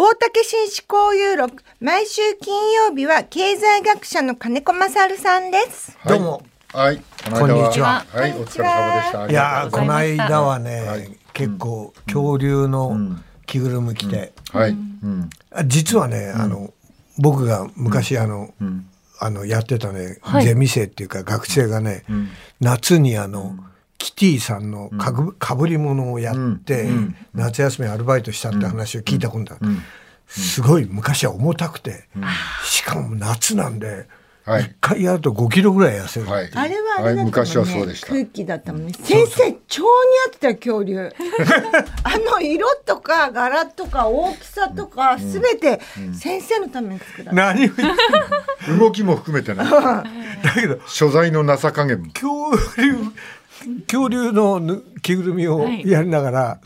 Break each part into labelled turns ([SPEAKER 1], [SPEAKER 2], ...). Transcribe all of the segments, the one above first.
[SPEAKER 1] 大竹紳士交友録毎週金曜日は経済学者の金子勝さんです。
[SPEAKER 2] どうも。
[SPEAKER 3] はい、
[SPEAKER 2] こんにちは。
[SPEAKER 3] は。い、お疲れ様でした。
[SPEAKER 2] いやーこの間はね、
[SPEAKER 3] はい
[SPEAKER 2] 結構恐竜の着ぐるみ着て、
[SPEAKER 3] はい、うん、
[SPEAKER 2] あ実はね、あの僕が昔あの、あのやってたね、ゼミ生っていうか学生がね、夏にあの、キティさんのかぶかぶり物をやって、夏休みアルバイトしたって話を聞いたことある、すごい昔は重たくて、しかも夏なんで、
[SPEAKER 3] はい。
[SPEAKER 2] 一回やると5キロぐらい痩せる、
[SPEAKER 3] はい。
[SPEAKER 1] あれはあれだったもんね、
[SPEAKER 3] はい昔はそうでした。
[SPEAKER 1] 空気だったもんね。先生超似合ってたよ恐竜。あの色とか柄とか大きさとかすべて先生のために作られた、
[SPEAKER 2] 何？を言って
[SPEAKER 3] 動きも含めてね、
[SPEAKER 2] だけど
[SPEAKER 3] 所在の情加減も。
[SPEAKER 2] 恐竜恐竜のぬ着ぐるみをやりながら、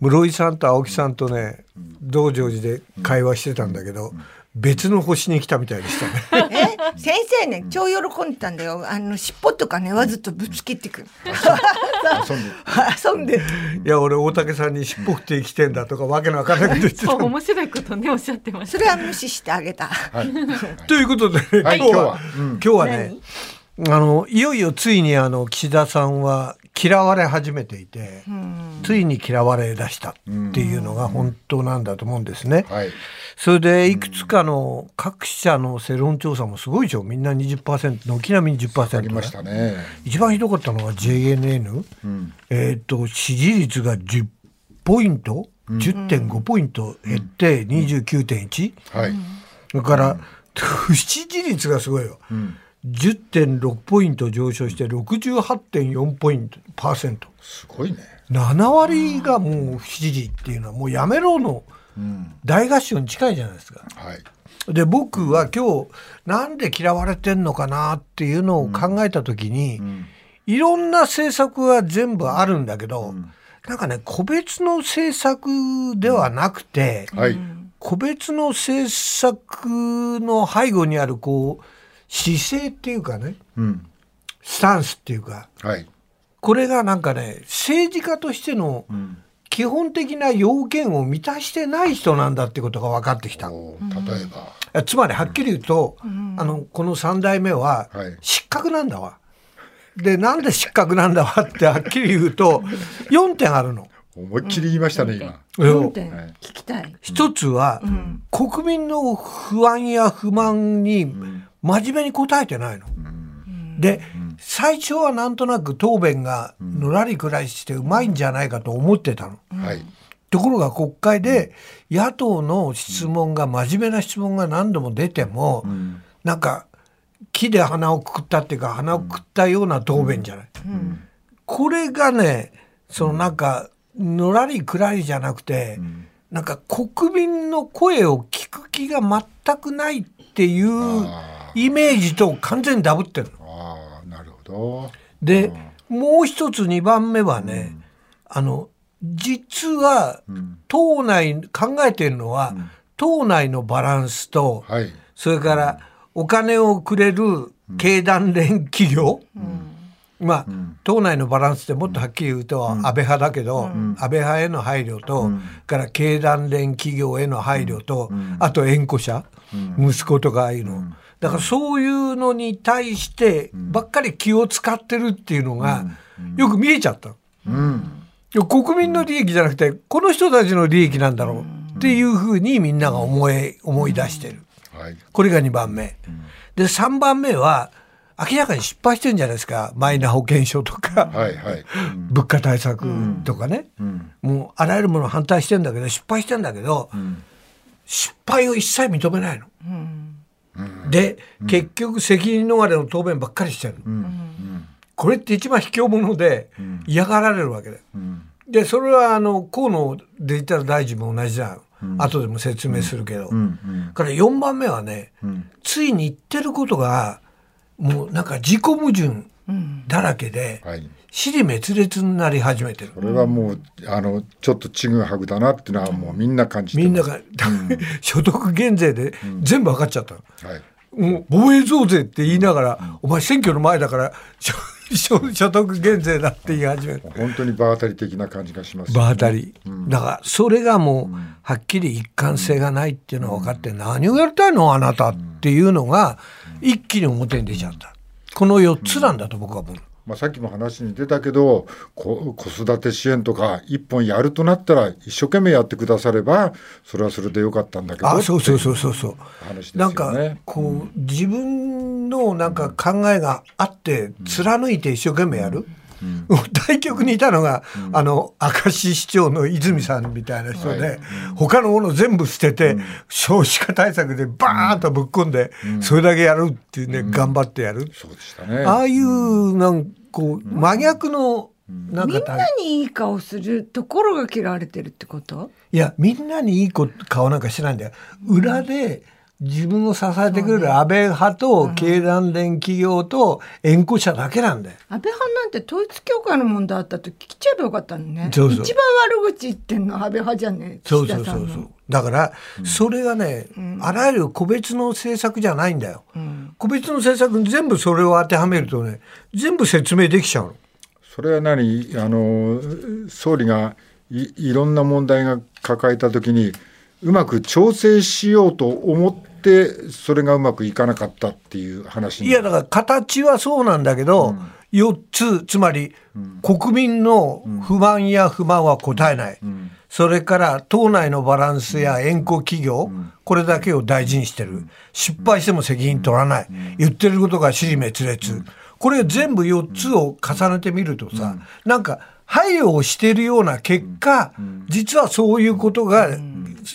[SPEAKER 2] 室井さんと青木さんとね道成寺で会話してたんだけど、別の星に来たみたいでしたね。
[SPEAKER 1] え先生ね超喜んでたんだよ。あの尻尾とかねわざとぶつけてく。る
[SPEAKER 3] 遊んで。
[SPEAKER 1] 遊んで。る
[SPEAKER 2] いや俺大竹さんに尻尾振って生きてんだとかわけのわからないこと言ってた。
[SPEAKER 4] そう面白いことねおっしゃってまし
[SPEAKER 1] それは無視してあげた。
[SPEAKER 3] はい。
[SPEAKER 2] ということで、
[SPEAKER 3] はい
[SPEAKER 2] 今日は
[SPEAKER 3] 今日は。
[SPEAKER 2] ねあのいよいよついにあの岸田さんは嫌われ始めていて、ついに嫌われ出したっていうのが本当なんだと思うんですね。
[SPEAKER 3] はい。
[SPEAKER 2] それでいくつかの各社の世論調査もすごいでしょ。みんな20%軒並み20%
[SPEAKER 3] ありましたね。
[SPEAKER 2] 一番ひどかったのが JNN、えっ、と支持率が10ポイント、10.5ポイント減って29.1、
[SPEAKER 3] はい。
[SPEAKER 2] それから、不支持率がすごいよ、10.6ポイント上昇して68.4ポイントパーセント
[SPEAKER 3] すごいね。
[SPEAKER 2] 7割がもう不支持っていうのはもうやめろの大合唱に近いじゃないですか。
[SPEAKER 3] はい。
[SPEAKER 2] で僕は今日なんで嫌われてんのかなっていうのを考えた時に、いろんな政策は全部あるんだけど、なんかね個別の政策ではなくて、
[SPEAKER 3] はい。
[SPEAKER 2] 個別の政策の背後にあるこう姿勢っていうかね
[SPEAKER 3] うん。
[SPEAKER 2] スタンスっていうか
[SPEAKER 3] はい。
[SPEAKER 2] これがなんかね政治家としての基本的な要件を満たしてない人なんだってことが分かってきた。
[SPEAKER 3] お例えば。
[SPEAKER 2] つまりはっきり言うと、あのこの3代目は
[SPEAKER 3] はい
[SPEAKER 2] 失格なんだわ。でなんで失格なんだわってはっきり言うと 4点あるの。
[SPEAKER 3] 思いっきり言いましたね、今。
[SPEAKER 1] 4点
[SPEAKER 3] はい
[SPEAKER 1] 聞きたい
[SPEAKER 2] 一つは、国民の不安や不満に真面目に答えてないの。で、最初はなんとなく答弁がのらりくらいしてうまいんじゃないかと思ってたの。
[SPEAKER 3] はい。
[SPEAKER 2] ところが国会で野党の質問が真面目な質問が何度も出ても、なんか木で鼻をくくったっていうか鼻をくくったような答弁じゃない。これがねそのなんかのらりくらいじゃなくて、なんか国民の声を聞く気が全くないっていう
[SPEAKER 3] あ
[SPEAKER 2] イメージと完全にダブってるの。
[SPEAKER 3] ああ、なるほど。
[SPEAKER 2] で、もう一つ2番目はね、あの実は党内考えてるのは、党内のバランスと、
[SPEAKER 3] はい。
[SPEAKER 2] それからお金をくれる経団連企業、まあ、党内のバランスってもっとはっきり言うと安倍派だけど、安倍派への配慮と、から経団連企業への配慮と、あと縁故者、息子とかああいうの、だからそういうのに対してばっかり気を使ってるっていうのがよく見えちゃった。
[SPEAKER 3] うん。
[SPEAKER 2] いや国民の利益じゃなくてこの人たちの利益なんだろうっていうふうにみんなが思い思い出してる。
[SPEAKER 3] はい。
[SPEAKER 2] これが2番目。で3番目は明らかに失敗してるんじゃないですかマイナ保険証とか、
[SPEAKER 3] はい。はい。
[SPEAKER 2] 物価対策とかね、もうあらゆるもの反対してんだけど失敗してんだけど、失敗を一切認めないの。で、結局責任逃れの答弁ばっかりしてる。の。これって一番卑怯者で嫌がられるわけで。でそれはあの河野デジタル大臣も同じだよ、後でも説明するけど、から4番目はね、ついに言ってることがもうなんか自己矛盾だらけで、
[SPEAKER 3] はい。
[SPEAKER 2] 死に滅裂になり始めてる。
[SPEAKER 3] こ。れはもう、あの、ちょっとちぐはぐだなっていうのはもうみんな感じて
[SPEAKER 2] みんなが、所得減税で全部分かっちゃったの。
[SPEAKER 3] はい。
[SPEAKER 2] もう防衛増税って言いながら、お前選挙の前だから、所所得減税だって言い始める。
[SPEAKER 3] 本当に場当たり的な感じがします、
[SPEAKER 2] 場当たり、だからそれがもうはっきり一貫性がないっていうのは分かって、何をやりたいの？あなたっていうのが一気に表に出ちゃった。この4つなんだと僕は思う。
[SPEAKER 3] まあ、さっきも話に出たけどこ子育て支援とか一本やるとなったら一生懸命やってくださればそれはそれでよかったんだけど。
[SPEAKER 2] あそうそうそうそうそう。
[SPEAKER 3] ね。
[SPEAKER 2] なんかこう自分のなんか考えがあって貫いて一生懸命やる、対局にいたのが、あの明石市長の泉さんみたいな人で、
[SPEAKER 3] はい。
[SPEAKER 2] 他のもの全部捨てて、少子化対策でバーンとぶっ込んで、それだけやるっていうね、頑張ってやる、
[SPEAKER 3] そうでしたね。
[SPEAKER 2] ああいうなんかこう真逆のなん
[SPEAKER 1] みんなにいい顔するところが嫌われてるってこと？
[SPEAKER 2] いやみんなにいい子顔なんかしてないんだよ。裏で自分を支えてくれる安倍派と経団連企業と縁故者だけなんだよ。
[SPEAKER 1] 安倍派なんて統一教会の問題あったと聞いちゃえばよかったのね
[SPEAKER 2] そうそう
[SPEAKER 1] 一番悪口言ってんの安倍派じゃね
[SPEAKER 2] そう
[SPEAKER 1] 岸田さんの
[SPEAKER 2] そうそうそう。だから、それがね、あらゆる個別の政策じゃないんだよ。個別の政策に全部それを当てはめるとね、全部説明できちゃうの。
[SPEAKER 3] それは何？あの総理がいいろんな問題が抱えた時にうまく調整しようと思ってそれがうまくいかなかったっていう話に。
[SPEAKER 2] いやだから形はそうなんだけど、4つつまり国民の不満や不満は答えない、それから党内のバランスや縁故企業、これだけを大事にしてる。失敗しても責任取らない、言ってることが尻滅裂、これ全部4つを重ねてみるとさ、なんか配慮をしているような結果、実はそういうことが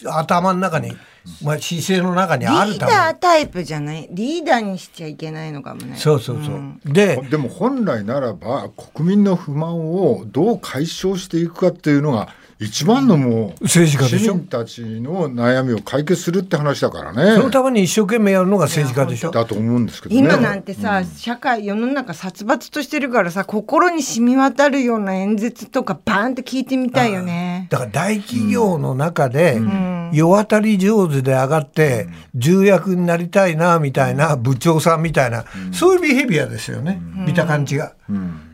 [SPEAKER 2] 頭の中に、まあ、姿勢の中に
[SPEAKER 1] リー
[SPEAKER 2] あるため
[SPEAKER 1] ダータイプじゃない？リーダーにしちゃいけないのかもね。
[SPEAKER 2] そうそうそう。で、
[SPEAKER 3] でも本来ならば国民の不満をどう解消していくかっていうのが一番のもう
[SPEAKER 2] 政治家でしょ？
[SPEAKER 3] 市民たちの悩みを解決するって話だからね。
[SPEAKER 2] そのために一生懸命やるのが政治家でしょ？
[SPEAKER 3] だと思うんですけどね。
[SPEAKER 1] 今なんてさ、社会世の中殺伐としてるからさ心に染み渡るような演説とかバーンって聞いてみたいよね。
[SPEAKER 2] だから大企業の中で、世渡り上手で上がって、重役になりたいなみたいな部長さんみたいな、そういうビヘビアですよね、見た感じが。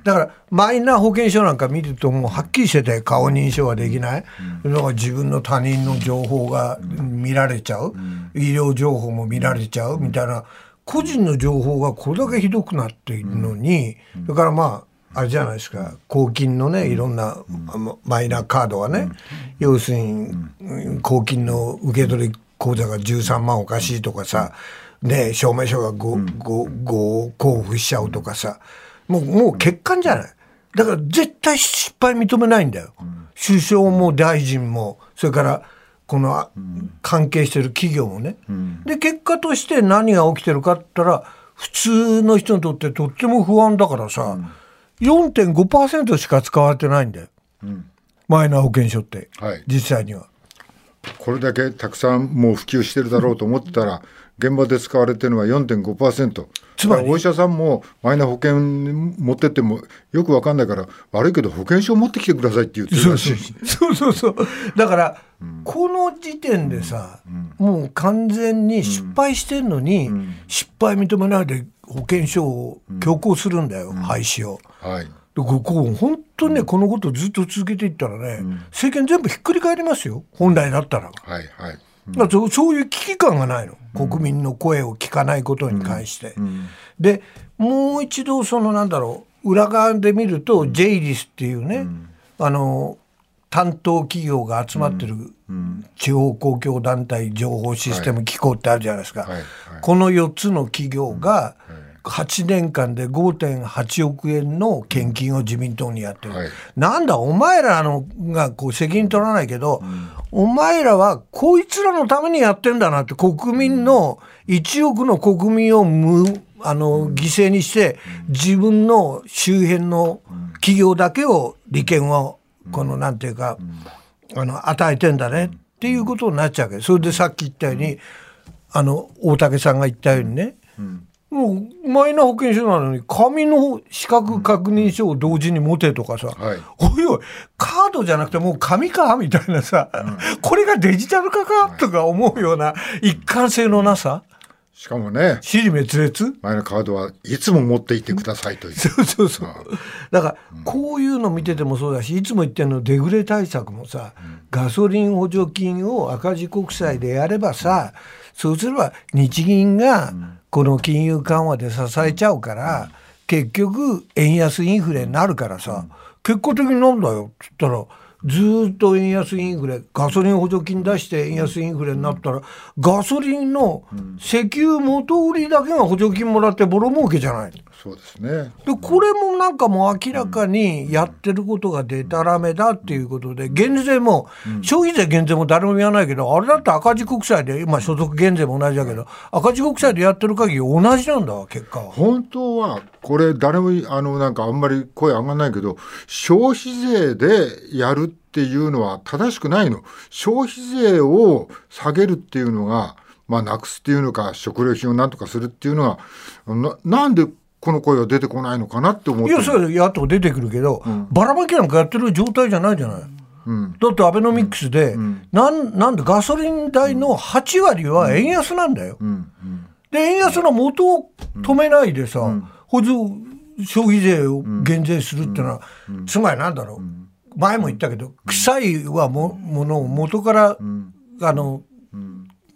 [SPEAKER 2] だからマイナ保険証なんか見るともうはっきりしてて顔認証ができない、なん。か自分の他人の情報が見られちゃう、医療情報も見られちゃう。みたいな。個人の情報がこれだけひどくなっているのに、それからまああれじゃないですか。公金のねいろんなマイナカードはね、要するにうん。公金の受け取り口座が13万おかしいとかさ、ね、証明書が 5, 5, 5交付しちゃうとかさもうもう欠陥じゃない。だから絶対失敗認めないんだよ、首相も大臣もそれからこのあ関係してる企業もね、で結果として何が起きてるかって言ったら普通の人にとってとっても不安だからさ、4.5%しか使われてないんだよ、マイナ保険証って、
[SPEAKER 3] はい。
[SPEAKER 2] 実際には。
[SPEAKER 3] これだけたくさんもう普及してるだろうと思ってたら現場で使われてるのは4.5%
[SPEAKER 2] つまり？
[SPEAKER 3] お医者さんもマイナ保険持ってってもよくわかんないから悪いけど保険証持ってきてくださいって言ってるらしい。
[SPEAKER 2] そうそうそう。だから、この時点でさ、もう完全に失敗してんのに、失敗認めないで保険証を強行するんだよ、廃止を。
[SPEAKER 3] はい。
[SPEAKER 2] でここ本当にね、このことをずっと続けていったらね、政権全部ひっくり返りますよ。本来だったら。
[SPEAKER 3] はいはい
[SPEAKER 2] だからそういう危機感がないの、国民の声を聞かないことに関して。でもう一度そのなんだろう裏側で見ると、ジェイリスっていうね、あの担当企業が集まってる地方公共団体情報システム機構ってあるじゃないですか、この4つの企業が8年間で5.8億円の献金を自民党にやってる、
[SPEAKER 3] はい。
[SPEAKER 2] なんだお前らのがこう責任取らないけど、お前らはこいつらのためにやってんだなって国民の1億の国民を無あの犠牲にして自分の周辺の企業だけを利権をこのなんていうか、あの与えてんだねっていうことになっちゃうわけ。それでさっき言ったようにあの大竹さんが言ったようにね、もうマイナ保険証なのに紙の資格確認書を同時に持てとかさ、
[SPEAKER 3] はい。
[SPEAKER 2] おいおいカードじゃなくてもう紙かみたいなさ、これがデジタル化か？とか思うような一貫性のなさ、
[SPEAKER 3] しかもね、
[SPEAKER 2] 尻滅裂？
[SPEAKER 3] 前のカードはいつも持っていてくださいという。
[SPEAKER 2] そうそうそう。だから、こういうの見ててもそうだし、いつも言ってるのデフレ対策もさ、ガソリン補助金を赤字国債でやればさ、そうすれば日銀がこの金融緩和で支えちゃうから、結局円安インフレになるからさ、結果的になんだよ。っつったら、ずーっと円安インフレガソリン補助金出して円安インフレになったら、ガソリンの石油元売りだけが補助金もらってボロ儲けじゃない。
[SPEAKER 3] そうですね。
[SPEAKER 2] でこれもなんかもう明らかにやってることがでたらめだっていうことで減税も消費税減税も誰も言わないけどあれだって赤字国債で今所得減税も同じだけど赤字国債でやってる限り同じなんだわ結果は。
[SPEAKER 3] 本当はこれ誰もあのなんかあんまり声上がらないけど消費税でやるっていうのは正しくないの。消費税を下げるっていうのがまあなくすっていうのか食料品をなんとかするっていうのがななんでこの声は出てこないのかなって思って
[SPEAKER 2] いやそれ野党出てくるけど、ばらまきなんかやってる状態じゃないじゃない。だってアベノミクスで、なんなんでガソリン代の8割は円安なんだよ。で円安の元を止めないでさ、補助消費税を減税するっていうのは、つまりなんだろう、前も言ったけど臭いはもものを元から、あの、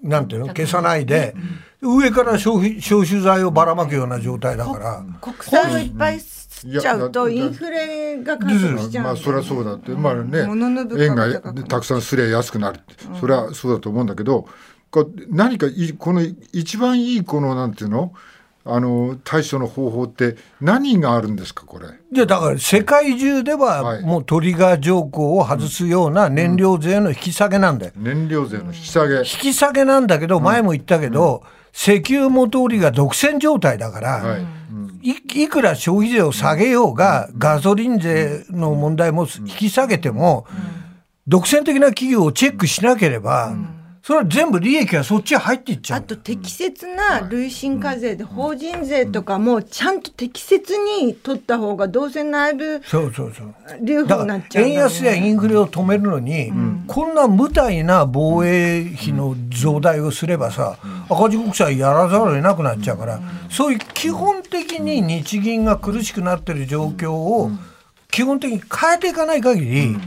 [SPEAKER 2] なんていうの？消さないで、上から消費消臭剤をばらまくような状態だから。
[SPEAKER 1] 国債をいっぱい吸っちゃうとインフレが加速しちゃう
[SPEAKER 3] まあそりゃそうだって、まあね円がたくさんすりゃ安くなるって、それはそうだと思うんだけどこう何かいこの一番いいこのなんていうの？あの対処の方法って何があるんですかこれ？
[SPEAKER 2] いやだから世界中で
[SPEAKER 3] は
[SPEAKER 2] はい。もうトリガー条項を外すような燃料税の引き下げなんだよ。
[SPEAKER 3] 燃料税の引き下げ、
[SPEAKER 2] 引き下げなんだけど前も言ったけど、石油元売りが独占状態だから、
[SPEAKER 3] はい。
[SPEAKER 2] いいくら消費税を下げようが、ガソリン税の問題も引き下げても、独占的な企業をチェックしなければ、それは全部利益がそっちへ入っていっちゃう。
[SPEAKER 1] あと適切な累進課税で法人税とかもちゃんと適切に取った方がどうせ内部
[SPEAKER 2] そうそうそう。
[SPEAKER 1] 留保になっちゃうんだよ
[SPEAKER 2] 安やインフレを止めるのに、こんな無体な防衛費の増大をすればさ、赤字国債やらざるを得なくなっちゃうから、そういう基本的に日銀が苦しくなってる状況を基本的に変えていかない限り、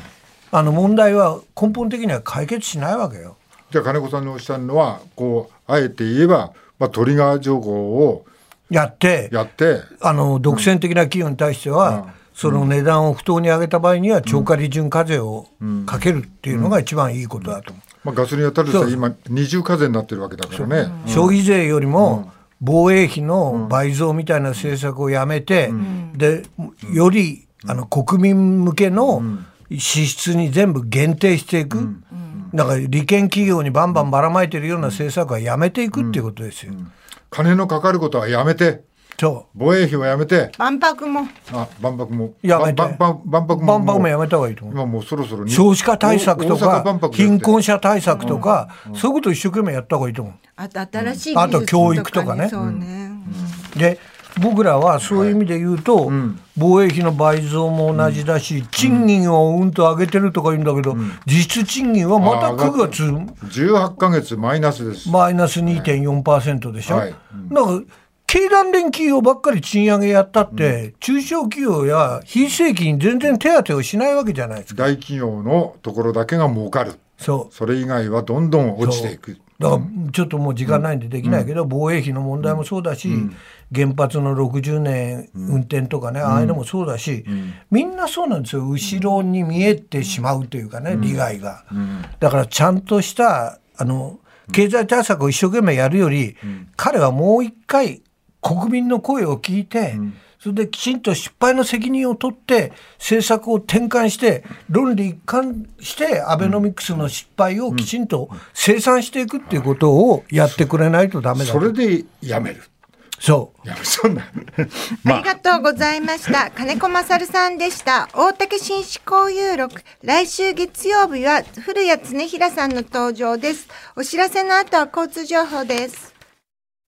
[SPEAKER 2] あの問題は根本的には解決しないわけよ。
[SPEAKER 3] じゃあ金子さんのおっしゃるのはこうあえて言えば、まあ、トリガー条項を
[SPEAKER 2] やって
[SPEAKER 3] やって
[SPEAKER 2] あの独占的な企業に対しては、その値段を不当に上げた場合には超過利潤課税をかけるっていうのが一番いいことだと。
[SPEAKER 3] まあ、ガソリンやったら今二重課税になってるわけだからね。
[SPEAKER 2] 消費税よりも防衛費の倍増みたいな政策をやめて、でよりあの国民向けの支出に全部限定していく、だから利権企業にバンバンばらまいてるような政策はやめていくっていうことですよ。
[SPEAKER 3] 金のかかることはやめて
[SPEAKER 2] そ
[SPEAKER 3] 防衛費はやめて
[SPEAKER 1] 万博も
[SPEAKER 3] あ万博も
[SPEAKER 2] やめて
[SPEAKER 3] 万博
[SPEAKER 2] う
[SPEAKER 3] もも
[SPEAKER 2] 万博もやめた方がいいと思う。
[SPEAKER 3] 今もうそろそろに
[SPEAKER 2] 少子化対策とか貧困者対策とか、そういうことを一生懸命やった方がいいと思う。
[SPEAKER 1] あと新しい
[SPEAKER 2] あと
[SPEAKER 1] 技術
[SPEAKER 2] 教育とかね
[SPEAKER 1] そうね、
[SPEAKER 2] で僕らはそういう意味で言うと、防衛費の倍増も同じだし、賃金をうんと上げてるとか言うんだけど、実質賃金はまた
[SPEAKER 3] あ上が
[SPEAKER 2] 9
[SPEAKER 3] って
[SPEAKER 2] 月
[SPEAKER 3] 18ヶ月マイナスです。
[SPEAKER 2] マイナス2.4%でしょ、
[SPEAKER 3] はい。
[SPEAKER 2] だから経団連企業ばっかり賃上げやったって、中小企業や非正規に全然手当てをしないわけじゃないですか。
[SPEAKER 3] 大企業のところだけが儲かる。
[SPEAKER 2] そう。
[SPEAKER 3] それ以外はどんどん落ちていく。
[SPEAKER 2] だからちょっともう時間ないんでできないけど、防衛費の問題もそうだし、原発の60年運転とかね、ああいうのもそうだし、みんなそうなんですよ。後ろに見えてしまうというかね、利害が、だからちゃんとしたあの経済対策を一生懸命やるより、彼はもう一回国民の声を聞いて、それできちんと失敗の責任を取って政策を転換して論理一貫してアベノミクスの失敗をきちんと清算していくっていうことをやってくれないとダメだ
[SPEAKER 3] それでやめる。
[SPEAKER 2] そう
[SPEAKER 3] そんな。
[SPEAKER 1] ありがとうございました。金子勝さんでした。大竹紳士交友録。来週月曜日は古谷恒平さんの登場です。お知らせの後は交通情報です。